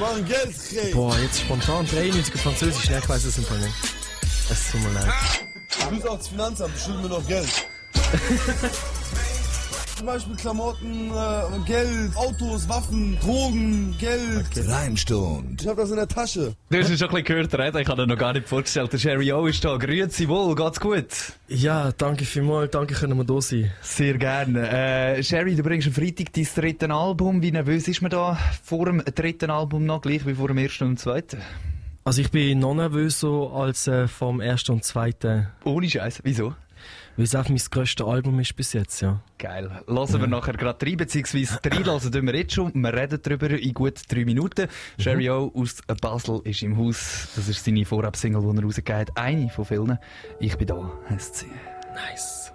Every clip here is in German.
Machen Geld kriegen. Boah, jetzt spontan 93 auf Französisch. Nein, ich weiß es einfach nicht. Es tut mir leid. Du bist auch das Finanzamt, schulden mir noch Geld. Zum Beispiel Klamotten, äh, Geld, Autos, Waffen, Drogen, Geld. Reimstund. Ich hab das in der Tasche. Du hast ihn schon ein bisschen gehört reden, ich habe ihn noch gar nicht vorgestellt. Der Sherry O ist da. Grüezi wohl, geht's gut? Ja, danke vielmals. Danke, können wir da sein. Sehr gerne. Äh, Sherry, du bringst am Freitag dein drittes Album. Wie nervös ist man da vor dem dritten Album noch, gleich wie vor dem ersten und zweiten? Also ich bin noch nervöser als äh, vom ersten und zweiten, Ohne Scheiß. Wieso? Weil es einfach mein grösstes Album ist bis jetzt, ja. Geil. Lassen wir nachher gerade rein, beziehungsweise reinlassen tun wir jetzt schon. Wir reden darüber in gut drei Minuten. Sherry O aus Basel ist im Haus. Das ist seine Vorab-Single, die er rausgegeben hat. Eine von vielen. Ich bin da, heisst sie. Nice.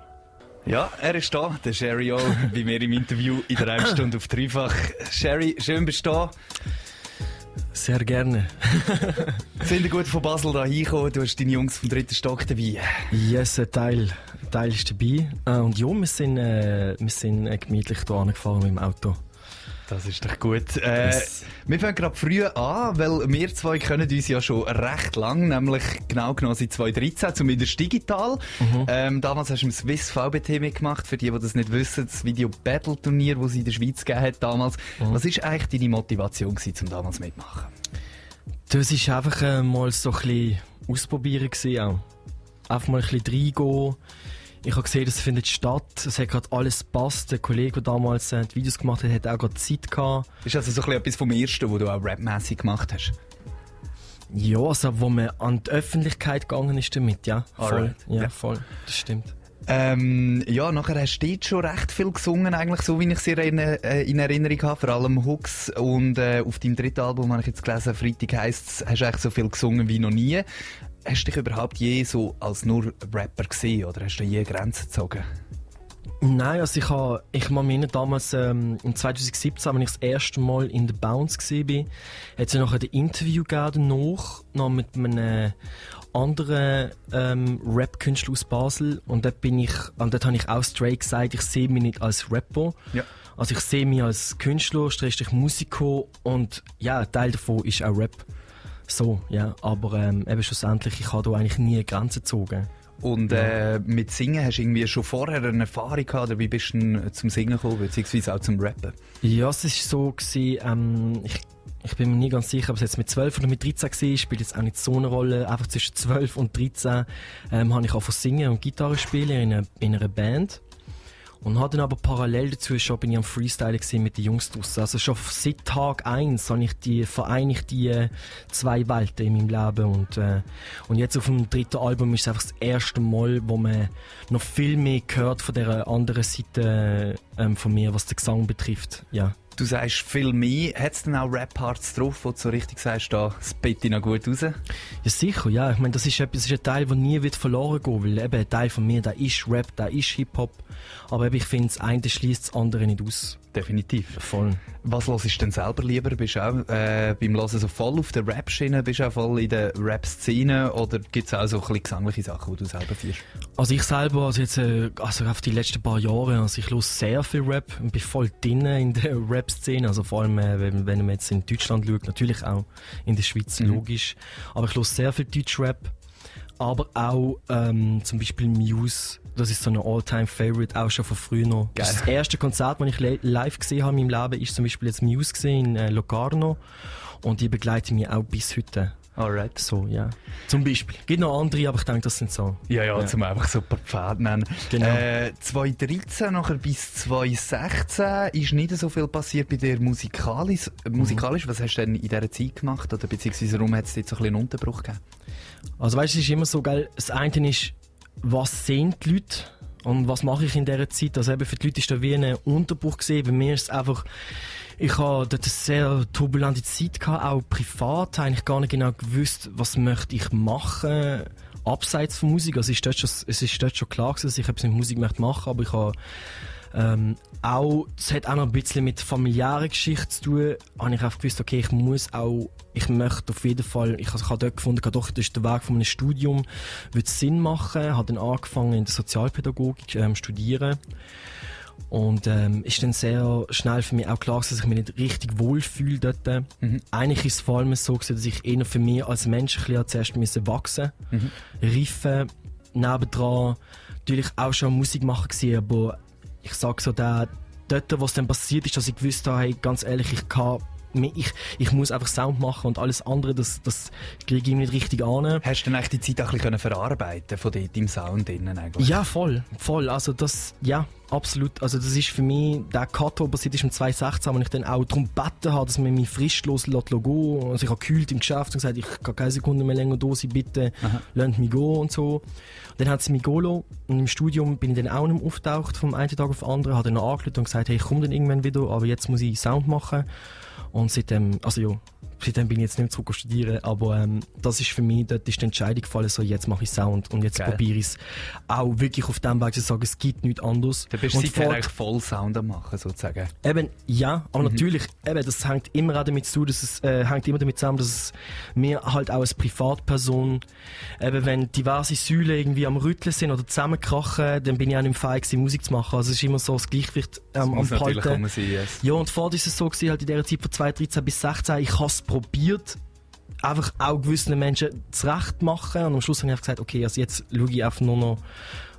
Ja, er ist da, der Sherry O, bei mir im Interview in der Stunde auf dreifach. Sherry, schön bist du da. Sehr gerne. Sind ihr gut von Basel da hingekommen? Du hast deine Jungs vom dritten Stock dabei. Yes, ein Teil, ein Teil ist dabei. Äh, und ja, wir sind, äh, wir sind äh, gemütlich hier angefahren mit dem Auto. Das ist doch gut. Äh. Wir fangen gerade früh an, weil wir zwei kennen uns ja schon recht lang, nämlich genau genommen seit 2013, zumindest digital. Ähm, damals hast du im Swiss VBT mitgemacht, für die, die das nicht wissen, das Video Battle Turnier, das es in der Schweiz gegeben hat damals. Was ist eigentlich deine Motivation gewesen, um damals mitmachen? Das war einfach äh, mal so ein bisschen ausprobieren gewesen auch. Einfach mal ein bisschen reingehen. Ich habe gesehen, das findet statt. Es hat gerade alles gepasst. Der Kollege, der damals äh, die Videos gemacht hat, hat auch gerade Zeit gehabt. Ist also so ein bisschen etwas vom Ersten, was du auch rapmäßig gemacht hast? Ja, also wo man an die Öffentlichkeit gegangen ist damit, ja. Voll. Ja, Ja. voll. Das stimmt. Ähm, ja, nachher hast du dort schon recht viel gesungen, eigentlich, so wie ich es in, äh, in Erinnerung habe, vor allem Hooks. Und äh, auf deinem dritten Album habe ich jetzt gelesen, Freitag heisst es, hast du eigentlich so viel gesungen wie noch nie. Hast du dich überhaupt je so als nur Rapper gesehen oder hast du je Grenzen gezogen? Nein, also ich habe, ich erinnern, damals, ähm, im 2017, als ich das erste Mal in der Bounce war, hat es ja nachher ein Interview gegeben danach, noch mit einem anderen ähm, Rap-Künstler aus Basel und dort bin ich, und dort habe ich auch straight gesagt, ich sehe mich nicht als Rapper. Ja. Also ich sehe mich als Künstler, Musiker und ja, ein Teil davon ist auch Rap. So, ja, aber ähm, eben schlussendlich, ich habe da eigentlich nie Grenzen gezogen. Und äh, mit Singen hast du irgendwie schon vorher eine Erfahrung gehabt, oder wie bist du denn zum Singen gekommen, beziehungsweise auch zum Rappen? Ja, es war so, gewesen, ähm, ich, ich bin mir nie ganz sicher, ob es jetzt mit 12 oder mit 13 war, spielt jetzt auch nicht so eine Rolle. Einfach zwischen 12 und 13 ähm, habe ich angefangen zu singen und Gitarre spielen in in einer Band. Und habe dann aber parallel dazu schon bin ich am Freestylen gewesen mit den Jungs draussen. Also schon seit Tag eins habe ich die, vereinigt die äh, zwei Welten in meinem Leben. Und, äh, und jetzt auf dem dritten Album ist es einfach das erste Mal, wo man noch viel mehr hört von der anderen Seite ähm, von mir, was den Gesang betrifft. Ja. Du sagst viel mehr. Hat es denn auch Rap-Parts drauf, wo du so richtig sagst, da spit ich noch gut raus? Ja, sicher, ja. Ich meine, das ist das ist ein Teil, der nie wird verloren gehen weil eben ein Teil von mir, der ist Rap, der ist Hip-Hop. Aber eben, ich finde, das eine schließt das andere nicht aus. Definitiv. Voll. Was hörst du denn selber lieber? Bist du auch äh, beim Hören so voll auf der Rap-Schiene? Bist du auch voll in der Rap-Szene? Oder gibt es auch so ein bisschen gesangliche Sachen, die du selber führst? Also ich selber, also jetzt, äh, also auf die letzten paar Jahre, also ich höre sehr viel Rap und bin voll drin in der Rap-Szene. Also vor allem, äh, wenn, wenn man jetzt in Deutschland schaut, natürlich auch in der Schweiz, logisch. Aber ich höre sehr viel Deutsch-Rap. Aber auch ähm, zum Beispiel Muse, das ist so ein All-Time-Favorite, auch schon von früher noch. Das, erste Konzert, das ich li- live gesehen habe in meinem Leben, ist zum Beispiel jetzt Muse gesehen in äh, Locarno. Und die begleiten mich auch bis heute. Alright. So, ja. Zum Beispiel. Gibt noch andere, aber ich denke, das sind so. Ja, ja, Ja. zum einfach so ein paar Pfade nennen. Genau. Äh, 2013 nachher bis 2016 ist nicht so viel passiert bei dir musikalisch. äh, musikalisch. Was hast du denn in dieser Zeit gemacht? Oder beziehungsweise warum hat es jetzt so ein bisschen einen Unterbruch gegeben? Also weißt du, es ist immer so, gell, das eine ist, was sehen die Leute und was mache ich in dieser Zeit? Also eben für die Leute ist da wie ein Unterbruch gesehen. Bei mir ist es einfach, ich habe dort eine sehr turbulente Zeit auch privat, habe eigentlich gar nicht genau gewusst, was möchte ich machen, abseits von Musik. Also ist dort schon, es ist dort schon klar gewesen, dass ich etwas mit Musik möchte machen, aber ich habe ähm, auch, es hat auch noch ein bisschen mit familiärer Geschichte zu tun, habe ich einfach gewusst, okay, ich muss auch, ich möchte auf jeden Fall, ich, ich habe dort gefunden, doch, das ist der Weg von einem Studium, würde Sinn machen, habe dann angefangen in der Sozialpädagogik ähm, studieren Und ähm, ist dann sehr schnell für mich auch klar, dass ich mich nicht richtig wohlfühle dort. Mhm. Eigentlich ist es vor allem so, gewesen, dass ich eher für mich als Mensch ein bisschen zuerst müssen wachsen mhm. Riffen, nebendran natürlich auch schon Musik machen gewesen, aber ich sag so, der, dort, wo es dann passiert ist, dass ich gewusst habe, hey, ganz ehrlich, ich kann ich, ich muss einfach Sound machen und alles andere, das, das kriege ich nicht richtig an. Hast du dann eigentlich die Zeit auch ein bisschen verarbeiten von deinem Sound innen eigentlich? Ja, voll, voll. Also das, ja, absolut. Also das ist für mich, der Cut, der passiert ist im 2016, wo ich dann auch darum gebeten habe, dass man mich fristlos lässt gehen. Also ich habe gekühlt im Geschäft und gesagt, ich kann keine Sekunde mehr länger da sein, bitte, lasst mich gehen und so. Dann hat sie mich gehen und im Studium bin ich dann auch nicht mehr auftaucht vom einen Tag auf den anderen, habe dann angerufen und gesagt, hey, ich komme dann irgendwann wieder, aber jetzt muss ich Sound machen. Und seitdem, also ja, seitdem bin ich jetzt nicht mehr zurück studieren, aber ähm, das ist für mich, dort ist die Entscheidung gefallen, so jetzt mache ich Sound und jetzt probiere ich es auch wirklich auf dem Weg zu sagen, es gibt nichts anderes. Du bist seitdem eigentlich voll Sound am machen, sozusagen. Eben, ja, aber mhm. natürlich, eben, das hängt immer auch damit zu, dass es, äh, hängt immer damit zusammen, dass es mir halt auch als Privatperson, eben wenn diverse Säulen irgendwie am Rütteln sind oder zusammenkrachen, dann bin ich auch nicht fähig Musik zu machen. Also es ist immer so das Gleichgewicht ähm, am Behalten. Sein, yes. Ja, und vorher ist es so gewesen, halt in der Zeit von 2013 bis 2016, ich habe es probiert, einfach auch gewissen Menschen zurecht machen. Und am Schluss habe ich gesagt, okay, also jetzt schaue ich einfach nur noch,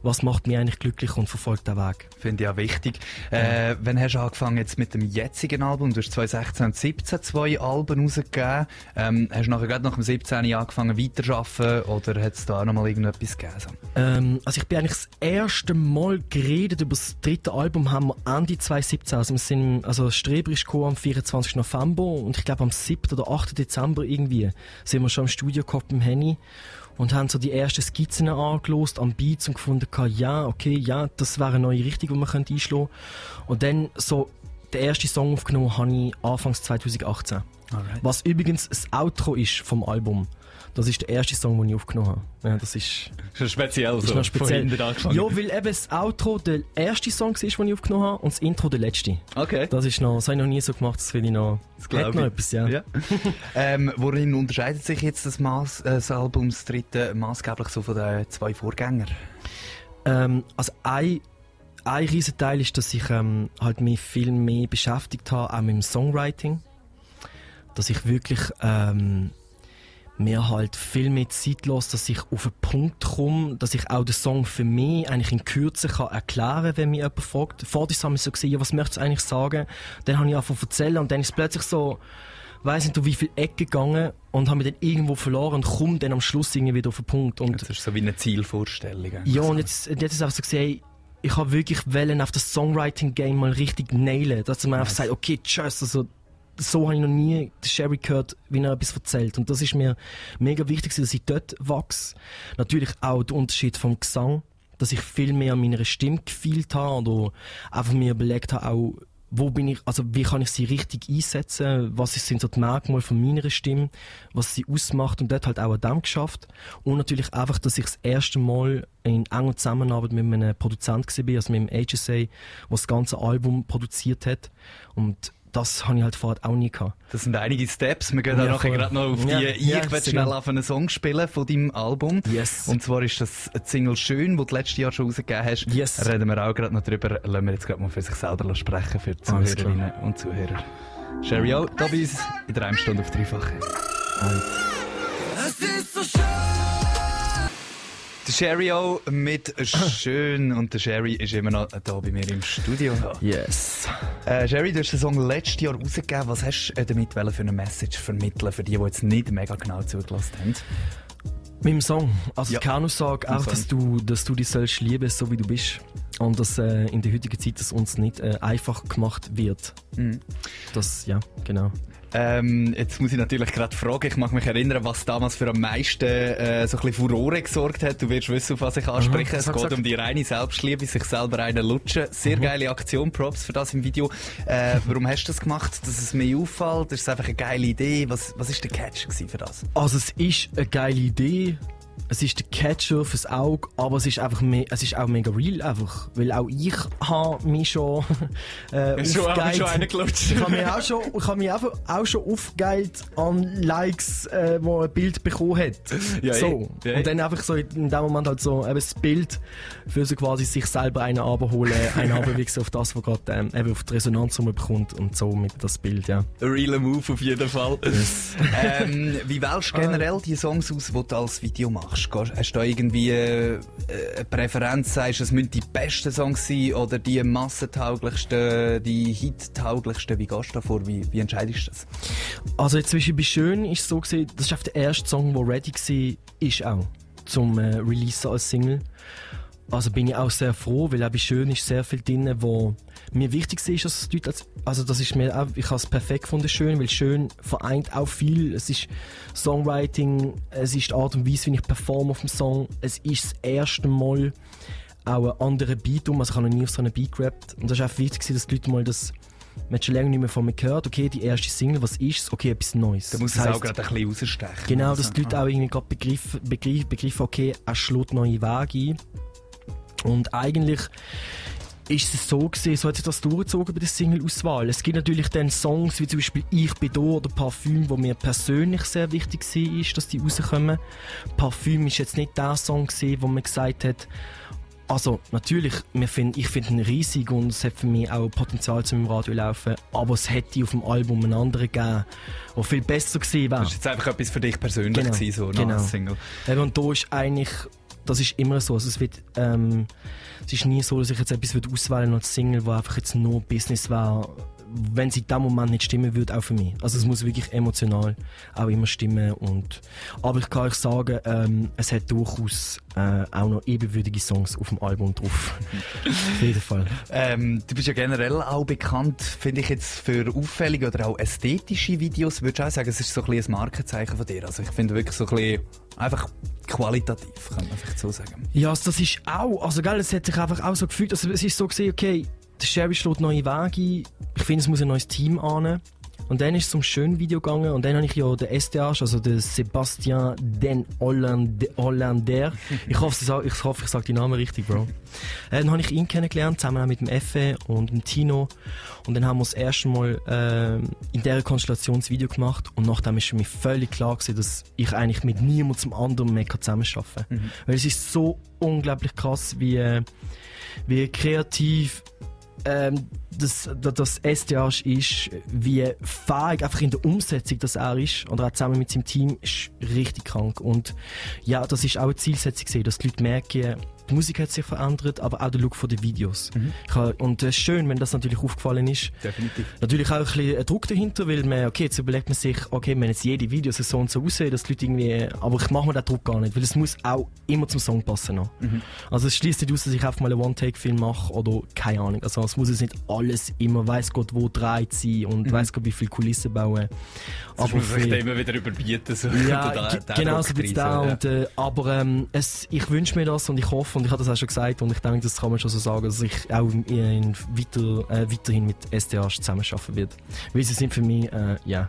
was macht mich eigentlich glücklich und verfolgt den Weg. Finde ich auch wichtig. Äh, wann hast du angefangen jetzt mit dem jetzigen Album? Du hast 2016 und 2017 zwei Alben rausgegeben. Ähm, hast du nachher gerade nach dem 17. angefangen weiterzuarbeiten oder hat es da auch noch mal irgendetwas gegeben? Ähm, also ich bin eigentlich das erste Mal geredet über das dritte Album haben wir Ende 2017. Also wir sind, also Streber ist am 24. November und ich glaube am 7. oder 8. Dezember irgendwie sind wir schon im Studio gehabt mit dem Henny und haben so die ersten Skizzen angelost am Beats und gefunden, ja, okay, ja, das wäre eine neue Richtung, die man könnte einschlagen Und dann so den ersten Song aufgenommen habe ich Anfangs 2018. Alright. Was übrigens das Outro ist vom Album. Das ist der erste Song, den ich aufgenommen habe. Ja, das ist, schon speziell ist so. speziell. Ja, weil eben das Outro der erste Song ist, den ich aufgenommen habe, und das Intro der letzte. Okay. Das ist noch, das habe ich noch nie so gemacht, das finde ich noch, das hat noch etwas, ja. ja. ähm, worin unterscheidet sich jetzt das, Maß, äh, das Album, das dritte, maßgeblich so von den zwei Vorgängern? Ähm, also ein ein Riesenteil ist, dass ich ähm, halt mich viel mehr beschäftigt habe, auch mit dem Songwriting. Dass ich wirklich ähm, mir halt viel mehr Zeit los, dass ich auf einen Punkt komme, dass ich auch den Song für mich eigentlich in Kürze kann erklären wenn mich jemand fragt. Vorher haben wir so gesehen, ja, was möchtest du eigentlich sagen? Dann habe ich einfach erzählen und dann ist es plötzlich so, weiß nicht, wie viele Ecken gegangen und habe mich dann irgendwo verloren und komme dann am Schluss irgendwie wieder auf den Punkt. Und das ist so wie eine Zielvorstellung. Ja, und jetzt, jetzt ist es einfach so gesehen, ich habe wirklich wollen auf das Songwriting-Game mal richtig nailen, dass man einfach sagt, okay, tschüss, also so habe ich noch nie Sherry gehört, wie er etwas erzählt. Und das ist mir mega wichtig, dass ich dort wachse. Natürlich auch der Unterschied vom Gesang, dass ich viel mehr an meiner Stimme gefühlt habe oder einfach mir überlegt habe, auch, wo bin ich, also wie kann ich sie richtig einsetzen, was sind so die Merkmale von meiner Stimme, was sie ausmacht und dort halt auch an dem geschafft. Und natürlich einfach, dass ich das erste Mal in enger Zusammenarbeit mit einem Produzent war, also mit dem HSA, der das ganze Album produziert hat. Und das habe ich halt vorher auch nie gehabt. Das sind einige Steps. Wir gehen ja, nachher gerade noch auf die ja, Ich ja, werde schnell auf einen Song spielen von deinem Album. Yes. Und zwar ist das Single Schön, das du letztes Jahr schon rausgegeben hast. Yes. Reden wir auch gerade noch drüber. Lassen wir jetzt gerade mal für sich selber sprechen, für die Zuhörerinnen und Zuhörer. Sherry O, da bei uns in der einen Stunde auf dreifache. Es ist so schön! Sherry auch mit «Schön» und der Sherry ist immer noch da bei mir im Studio. Yes. Äh, Sherry, du hast den Song letztes Jahr rausgegeben. Was hast du damit für eine Message vermitteln für die, die jetzt nicht mega genau zugelassen haben? Mit dem Song. Also ja. keine Aussage, auch, dass du, dass du dich sollst lieben, so wie du bist. Und dass äh, in der heutigen Zeit das uns nicht äh, einfach gemacht wird. Mhm. Das, ja, genau. Ähm, jetzt muss ich natürlich gerade fragen, ich mag mich erinnern, was damals für am meisten äh, so ein bisschen Furore gesorgt hat. Du wirst wissen, auf was ich anspreche. Mhm, es geht um die reine Selbstliebe, sich selber einen lutschen. Sehr mhm. geile Aktion, Props für das im Video. Äh, warum hast du das gemacht? Dass es mir auffällt? Ist es einfach eine geile Idee? Was, was ist der Catch für das? Also es ist eine geile Idee es ist der Catcher fürs Auge, aber es ist einfach me es ist auch mega real einfach, weil auch ich habe mich schon äh, aufgegeilt. schon einen gelutscht. Ich habe mich auch schon, ich habe mich einfach auch schon aufgeilt an Likes, äh, wo ein Bild bekommen hat. Ja, so. eh. Ja, eh. Und dann einfach so in dem Moment halt so eben das Bild für so quasi sich selber einen abholen, einen abwichsen auf das, was gerade ähm, eben auf die Resonanz bekommt und so mit das Bild, ja. Ein realer Move auf jeden Fall. ähm, wie wählst du generell die Songs aus, die du als Video machst? Gehst- Hast du irgendwie äh, eine Präferenz? Sagst es müssen die besten Songs sein oder die massentauglichsten, die hittauglichsten? Wie gehst du da vor? Wie, wie entscheidest du das? Also jetzt zum Beispiel bei Schön ist es so gesehen, das ist der erste Song, der ready war, ist auch zum äh, Release als Single. Also bin ich auch sehr froh, weil bei Schön ist sehr viel drin, wo mir wichtig ist, dass es Leute als, also das ist mir auch, ich habe es perfekt gefunden, Schön, weil Schön vereint auch viel. Es ist Songwriting, es ist die Art und Weise, wie ich performe auf dem Song. Es ist das erste Mal auch ein anderer Beat um, also ich habe noch nie auf so einen Beat gerappt. Und das ist auch wichtig, dass die Leute mal das man hat schon länger nicht mehr von mir gehört, okay, die erste Single, was ist es? Okay, etwas Neues. Da muss Das es auch gerade ein bisschen rausstechen. Genau, dass die Leute auch irgendwie gerade begriffen, begriffen, begriffen okay, er schlägt neue Wege ein. Und eigentlich ist es so gesehen, so hat sich das durchgezogen bei der Single-Auswahl. Es gibt natürlich dann Songs wie zum Beispiel Ich bin da oder Parfüm, wo mir persönlich sehr wichtig war, ist, dass die rauskommen. Parfüm ist jetzt nicht der Song gewesen, wo man gesagt hat, also natürlich, find, ich finde ihn riesig und es hat für mich auch Potenzial zum Radio laufen, aber es hätte auf dem Album einen anderen gegeben, der viel besser gewesen wäre. Das ist jetzt einfach etwas für dich persönlich Genau, gewesen, so genau. nach Single. Und da ist eigentlich, das ist immer so. Also es, wird, ähm, es ist nie so, dass ich jetzt etwas auswählen als Single, wo einfach jetzt nur Business wäre, wenn sie in dem Moment nicht stimmen würde, auch für mich. Also es muss wirklich emotional auch immer stimmen. Und, aber ich kann euch sagen, ähm, es hat durchaus äh, auch noch ebenwürdige Songs auf dem Album drauf. Auf jeden Fall. Ähm, du bist ja generell auch bekannt, finde ich jetzt, für auffällige oder auch ästhetische Videos. Würdest du auch sagen, es ist so ein bisschen ein Markenzeichen von dir? Also ich finde wirklich so ein bisschen einfach qualitativ, kann man vielleicht so sagen. Ja, also das ist auch, also gell, es hat sich einfach auch so gefühlt, also es ist so gesehen, okay, der Sherry schlägt neue Wege ein, ich finde, es muss ein neues Team an. Und dann ist es zum schönen Video gegangen und dann habe ich ja den SDH, also den Sebastian Den Hollande- Hollander. Ich hoffe, ich, sag- ich hoffe, ich sage die Namen richtig, Bro. Äh, Dann habe ich ihn kennengelernt, zusammen auch mit dem Effe und dem Tino. Und dann haben wir das erste Mal ähm, in dieser Konstellation das Video gemacht. Und nachdem ist mich völlig klar gewesen, dass ich eigentlich mit niemandem zum anderen mehr zusammenarbeiten kann. Weil es ist so unglaublich krass, wie, äh, wie kreativ ähm, das, das, das SDH ist, wie fähig einfach in der Umsetzung das er ist, oder auch zusammen mit seinem Team, ist richtig krank. Und ja, das ist auch eine Zielsetzung, dass die Leute merken, die Musik hat sich verändert, aber auch der Look von den Videos. Ich hab, und es ist schön, wenn das natürlich aufgefallen ist. Definitiv. Natürlich auch ein bisschen ein Druck dahinter, weil man, okay, jetzt überlegt man sich, okay, wenn jetzt jede Video so und so aussehen, dass die Leute irgendwie, aber ich mache mir den Druck gar nicht, weil es muss auch immer zum Song passen noch. Also es schließt nicht aus, dass ich einfach mal einen One-Take-Film mache oder keine Ahnung. Also es muss jetzt nicht alles immer, weiß Gott wo dreht sein und weiß Gott wie viel Kulissen bauen. Aber man für- vielleicht immer wieder überbieten. So. ja, Da- ge- da genau so bisschen rein, da. so, Und, äh, aber ähm, es, ich wünsche mir das und ich hoffe, und ich habe das auch schon gesagt, und ich denke, das kann man schon so sagen, dass ich auch in, weiter, äh, weiterhin mit SDH zusammenarbeiten werde. Weil sie sind für mich, äh, ja,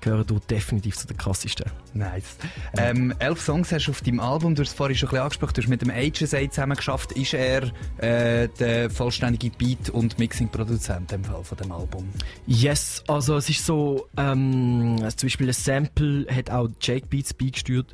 gehören dort definitiv zu den krassesten. Nice. Ähm, elf Songs hast du auf deinem Album, du hast es vorhin schon ein bisschen angesprochen, du hast mit dem HSA zusammen geschafft. Ist er äh, der vollständige Beat- und Mixing-Produzent im Fall von dem Album? Yes, also es ist so, ähm, zum Beispiel ein Sample hat auch Jake Beats beigesteuert.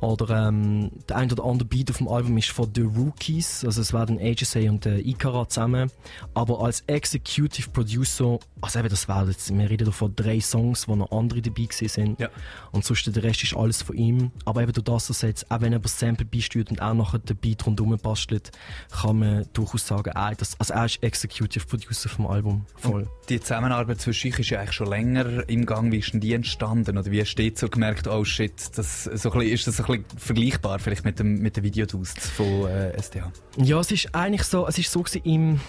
Oder ähm, der ein oder andere Beat auf dem Album ist von The Rookies, also es werden HSA und äh, Ikara zusammen. Aber als Executive Producer, also eben das werden jetzt, wir reden von drei Songs, wo noch andere dabei sind. Ja. Und sonst der Rest ist alles von ihm. Aber eben durch das, dass er jetzt, auch wenn er das Sample beisteuert und auch nachher den Beat rundherum bastelt, kann man durchaus sagen, ah, das, also er ist Executive Producer vom Album. Voll. Die Zusammenarbeit zwischen euch ist ja eigentlich schon länger im Gang. Wie ist denn die entstanden? Oder wie hast du jetzt so gemerkt, oh shit, das, so ein bisschen, ist das ein bisschen vergleichbar vielleicht mit dem, mit den Videodusts von äh, SDH? Ja, es ist eigentlich so, es ist so gewesen, im,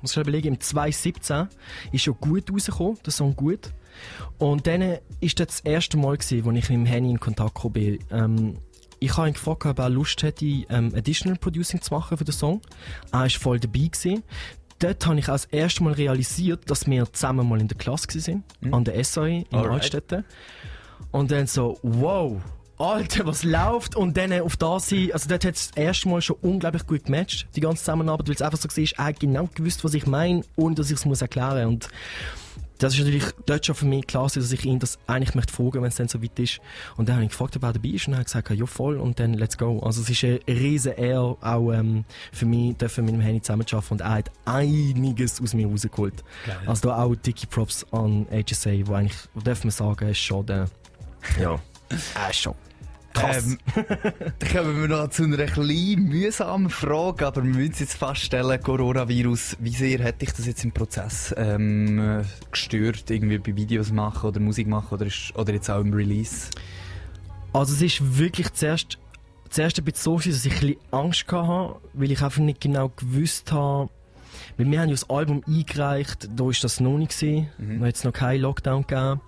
muss ich überlegen, im 2017 ist schon gut rausgekommen, der Song gut. Und dann ist das das erste Mal gewesen, wo ich mit dem Henny in Kontakt gekommen bin. Ähm, ich habe ihn gefragt, ob er Lust hätte, ähm, Additional Producing zu machen für den Song. Er war voll dabei gewesen. Dort habe ich als erstes Mal realisiert, dass wir zusammen mal in der Klasse waren, an der SAE in Alright. Altstädten. Und dann so, wow, Alter, was läuft? Und dann auf das sein, also dort hat es das erste Mal schon unglaublich gut gematcht, die ganze Zusammenarbeit, weil es einfach so war, er hat genau gewusst, was ich meine, ohne dass ich es muss erklären Und das ist natürlich dort schon für mich klar, dass ich ihn das eigentlich möchte fragen, wenn es dann so weit ist. Und dann habe ich gefragt, ob er dabei ist und er hat gesagt, ja voll und dann let's go. Also es ist eine riesen Ehre auch ähm, für mich, dürfen mit dem Henny zusammenarbeiten und er hat einiges aus mir rausgeholt. Geil. Also da auch dicke Props an HSA, wo eigentlich, wo darf man sagen, ist schon der, ja, er ist schon. Ähm, dann kommen wir noch zu einer kleinen mühsamen Frage, aber wir müssen jetzt feststellen, Coronavirus, wie sehr hätte ich das jetzt im Prozess ähm, gestört, irgendwie bei Videos machen oder Musik machen oder, ist, oder jetzt auch im Release? Also es ist wirklich zuerst, zuerst ein bisschen so, dass ich ein bisschen Angst hatte, weil ich einfach nicht genau gewusst habe, weil wir haben ja das Album eingereicht, da war das noch nicht mhm. da hat es noch keinen Lockdown gegeben.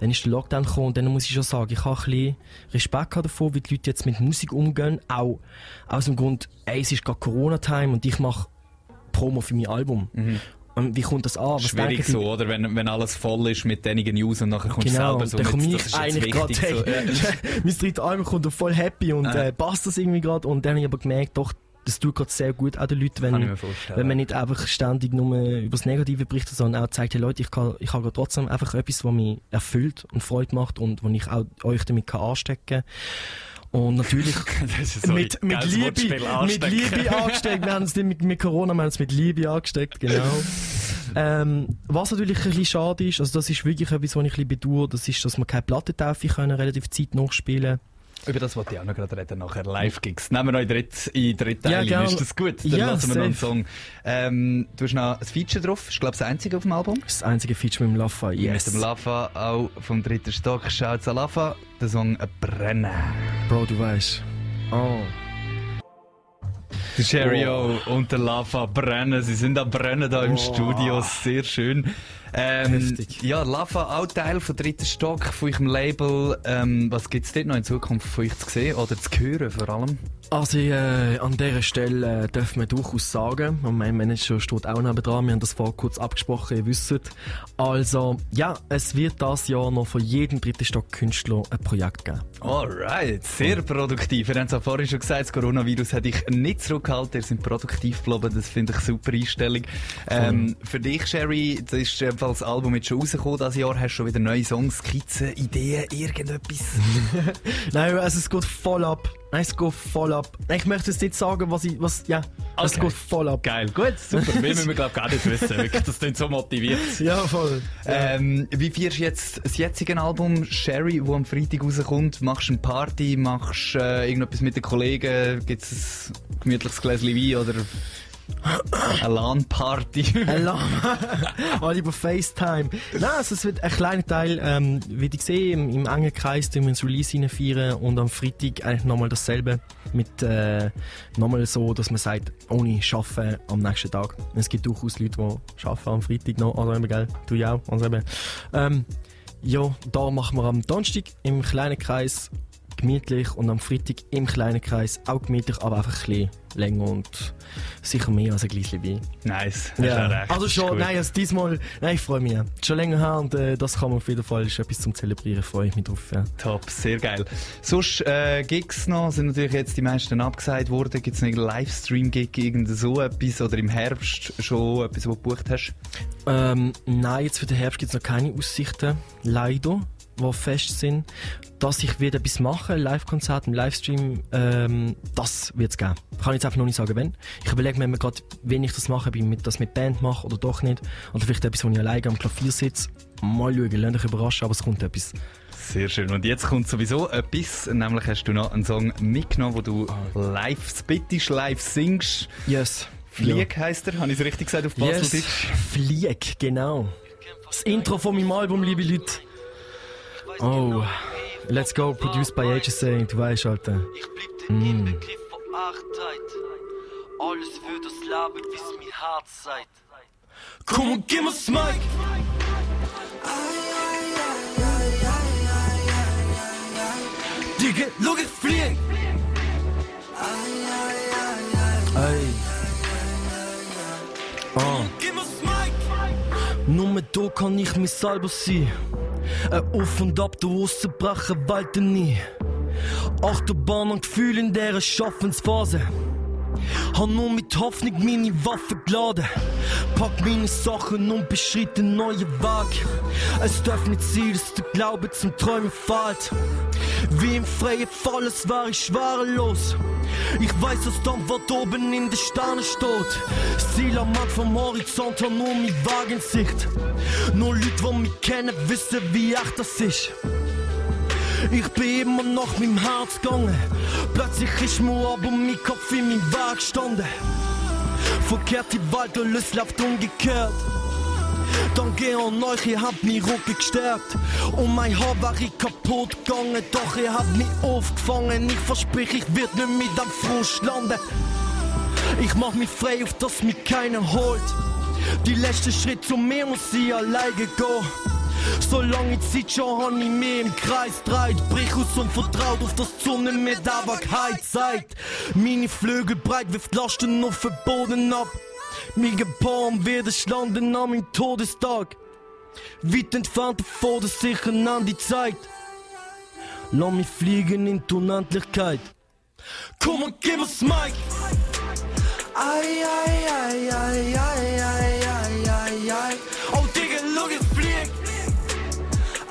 Dann ist der Lockdown gekommen und dann muss ich schon sagen, ich habe ein bisschen Respekt davor, wie die Leute jetzt mit Musik umgehen. Auch aus dem Grund, ey, es ist gerade Corona-Time und ich mache Promo für mein Album. Mhm. Und wie kommt das an? Was Schwierig so, oder? Wenn, wenn alles voll ist mit wenigen News und nachher kommt genau, selber so dann komme ich eigentlich gerade, hey, so, ja. mein drittes Album kommt voll happy und äh, passt das irgendwie gerade und dann habe ich aber gemerkt, doch, das tut gerade sehr gut an den Leuten, wenn, wenn man nicht einfach ständig nur über das Negative berichtet, sondern auch zeigt, hey Leute, ich, kann, ich habe trotzdem einfach etwas, was mich erfüllt und Freude macht und wo ich auch euch damit kann anstecken kann. Und natürlich so mit, mit, Liebe, mit Liebe angesteckt. Wir haben es mit, mit Corona, wir haben es mit Liebe angesteckt, genau. ähm, was natürlich ein bisschen schade ist, also das ist wirklich etwas, was ich ein bisschen bedauere, das ist, dass wir keine Plattentaufe können relativ Zeit nachspielen können. Über das wollte ich auch noch gerade reden, nachher Live-Gigs. Nehmen wir noch in dritt, in dritt Teil ja, Ist das gut? Dann ja, lassen wir noch einen Song. Ähm, du hast noch ein Feature drauf. Ist, glaube ich, das einzige auf dem Album? Das einzige Feature mit dem Laffa, yes. Mit dem Laffa, auch vom dritten Stock. Schaut zu Laffa. Der Song «Brennen». Bro, du weißt. Oh. Der Sherry oh. und der Lava brennen. Sie sind am Brennen da im oh. Studio. Sehr schön. Ähm, ja, Lava, auch Teil von dritten Stock von eurem Label. Ähm, was gibt es dort noch in Zukunft von euch zu sehen oder zu hören vor allem? Also äh, an dieser Stelle äh, dürfen wir durchaus sagen, und mein Manager steht auch neben dran, wir haben das vorher kurz abgesprochen, ihr wisst. Also ja, es wird das Jahr noch von jedem dritten Stock Künstler ein Projekt geben. Alright, sehr produktiv. Wir haben es auch vorhin schon gesagt, das Coronavirus hat dich nicht zurückgehalten, ihr seid produktiv geblieben, das finde ich eine super Einstellung. Ähm, für dich, Sherry, das ist jedenfalls das Album jetzt schon rausgekommen dieses Jahr, hast du schon wieder neue Songs, Skizzen, Ideen, irgendetwas? Nein, also es geht voll ab. Es geht voll ab. Ich möchte jetzt nicht sagen, was ich, was, ja, okay. es geht voll ab. Geil, gut, super. Wir müssen, glaube gar nicht wissen, wirklich, das klingt so motiviert. Ja, voll. Ähm, wie feierst du jetzt das jetzige Album Sherry, das am Freitag rauskommt? Machst du eine Party, machst äh, irgendetwas mit den Kollegen, gibt es ein gemütliches Gläschen Wein oder... Eine LAN-Party. Eine LAN. Alle über FaceTime. Nein, also es wird ein kleiner Teil, ähm, wie ich sehe, im, im engen Kreis, den wir ins Release feiern und am Freitag eigentlich nochmal dasselbe. Mit, äh, nochmal so, dass man sagt, ohne Arbeiten am nächsten Tag. Es gibt durchaus Leute, die arbeiten am Freitag noch, also eben, gell, du ja auch, also eben. Ähm, ja, da machen wir am Donnerstag im kleinen Kreis gemütlich und am Freitag im kleinen Kreis auch gemütlich, aber einfach ein bisschen länger und sicher mehr als ein Gläschen Wein. Nice. Ja. Recht. Also schon, nein, also diesmal, nein, ich freue mich. Schon länger her und äh, das kann man auf jeden Fall, ist etwas zum Zelebrieren, freue ich mich drauf. Ja. Top, sehr geil. Sonst äh, Gigs noch, sind natürlich jetzt die meisten abgesagt worden. Gibt es einen Livestream-Gig, irgend so etwas oder im Herbst schon etwas, was du gebucht hast? Ähm, nein, jetzt für den Herbst gibt es noch keine Aussichten, leider die fest sind. Dass ich wieder etwas mache, Live-Konzert, im Livestream, ähm, das wird es geben. Ich kann jetzt einfach noch nicht sagen, wenn. Ich überlege mir gerade, wenn ich das mache, ob ich das mit Band mache oder doch nicht. Oder vielleicht etwas, wo ich alleine am Klavier sitze. Mal schauen, lasst euch überraschen, aber es kommt etwas. Sehr schön. Und jetzt kommt sowieso etwas, nämlich hast du noch einen Song mitgenommen, wo du live spittest, live singst. Yes. Flieg ja. heisst er, habe ich es richtig gesagt auf Baseldeutsch? Yes. Flieg, genau. Das Intro von meinem Album, liebe Leute. Oh, let's go, produced by HSA, du weißt, Alter. Ich blieb den mm. Inbegriff von Achtheit. Alles für das Leben, bis mir hart seid. Komm und gib mir's Mike! Digga, look, ich flieg! Ey. Oh. Nur da kann ich mich selber sein. Ein Auf und Ab, du rausbrechen, weiter nie. Achterbahn und Gefühl in dieser Schaffensphase. Hab nur mit Hoffnung meine Waffe geladen. Pack meine Sachen und beschritt den neuen Weg. Es darf nicht sein, dass der Glaube zum Träumen fehlt. Wie im freien Fall, es war ich schwerelos. Ich weiß, dass dann was oben in den Sternen steht. Ziel am Mann vom Horizont hat nur mein Weg in Sicht. Nur Leute, die mich kennen, wissen, wie echt das ist. Ich bin immer noch mit dem Herz gegangen. Plötzlich ist mir aber mein Kopf in meinem Weg gestanden. Verkehrt die Welt und es läuft umgekehrt. Danke an euch, ihr habt mich Rücken gestärkt. Und mein Haar war ich kaputt gegangen, doch ihr habt mich aufgefangen. Ich versprich, ich werd nicht mit am Frust landen. Ich mach mich frei, auf dass mich keiner holt. Die letzte Schritt zu mir muss ich alleine gehen. So lange Zeit schon hab ich mich im Kreis dreit. Brich aus und vertraut auf das Sonne mit Ewigkeit zeigt. Meine Flügel breit wirft Lasten auf den Boden ab. Mir gepaart wird landen an meinem Todestag. Weit entfernt davor, dass sich ein Andi zeigt. Lass mich fliegen in die Unendlichkeit. Komm und gib uns Mike! Ai, ai, ai, ai, ai, ai,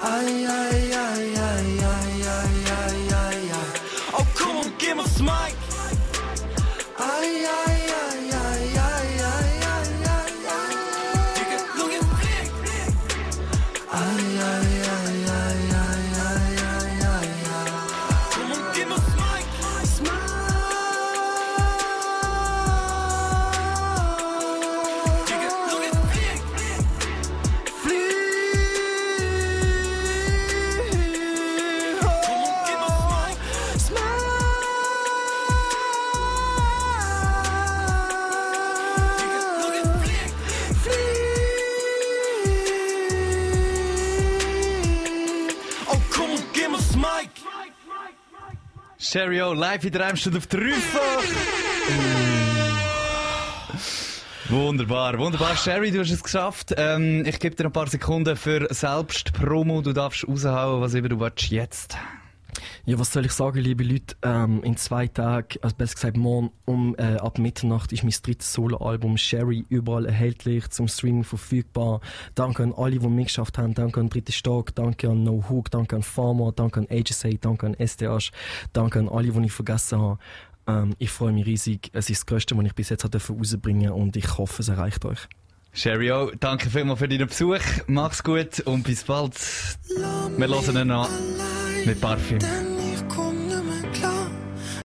Ay, ay, ay, ay, ay, ay, ay, ay, ay. Oh, come on, give me a smile. Sherry O, live in der Remstadt auf Dreifach. Wunderbar, wunderbar. Sherry, du hast es geschafft. Ähm, ich gebe dir ein paar Sekunden für Selbstpromo. Du darfst raushauen, was immer du willst jetzt. Ja, was soll ich sagen, liebe Leute? Ähm, in zwei Tagen, also besser gesagt morgen um äh, ab Mitternacht ist mein drittes Soloalbum Sherry überall erhältlich, zum Streaming verfügbar. Danke an alle, die mitgeschafft haben. Danke an Dritte Stock, danke an No Hook, danke an Farmer, danke an HSA, danke an SDH, danke an alle, die ich vergessen habe. Ähm, ich freue mich riesig. Es ist das Größte, was ich bis jetzt habe rausbringen und ich hoffe, es erreicht euch. Sherry O, danke vielmals für deinen Besuch. Mach's gut und bis bald. Wir hören ihn an mit Parfüm.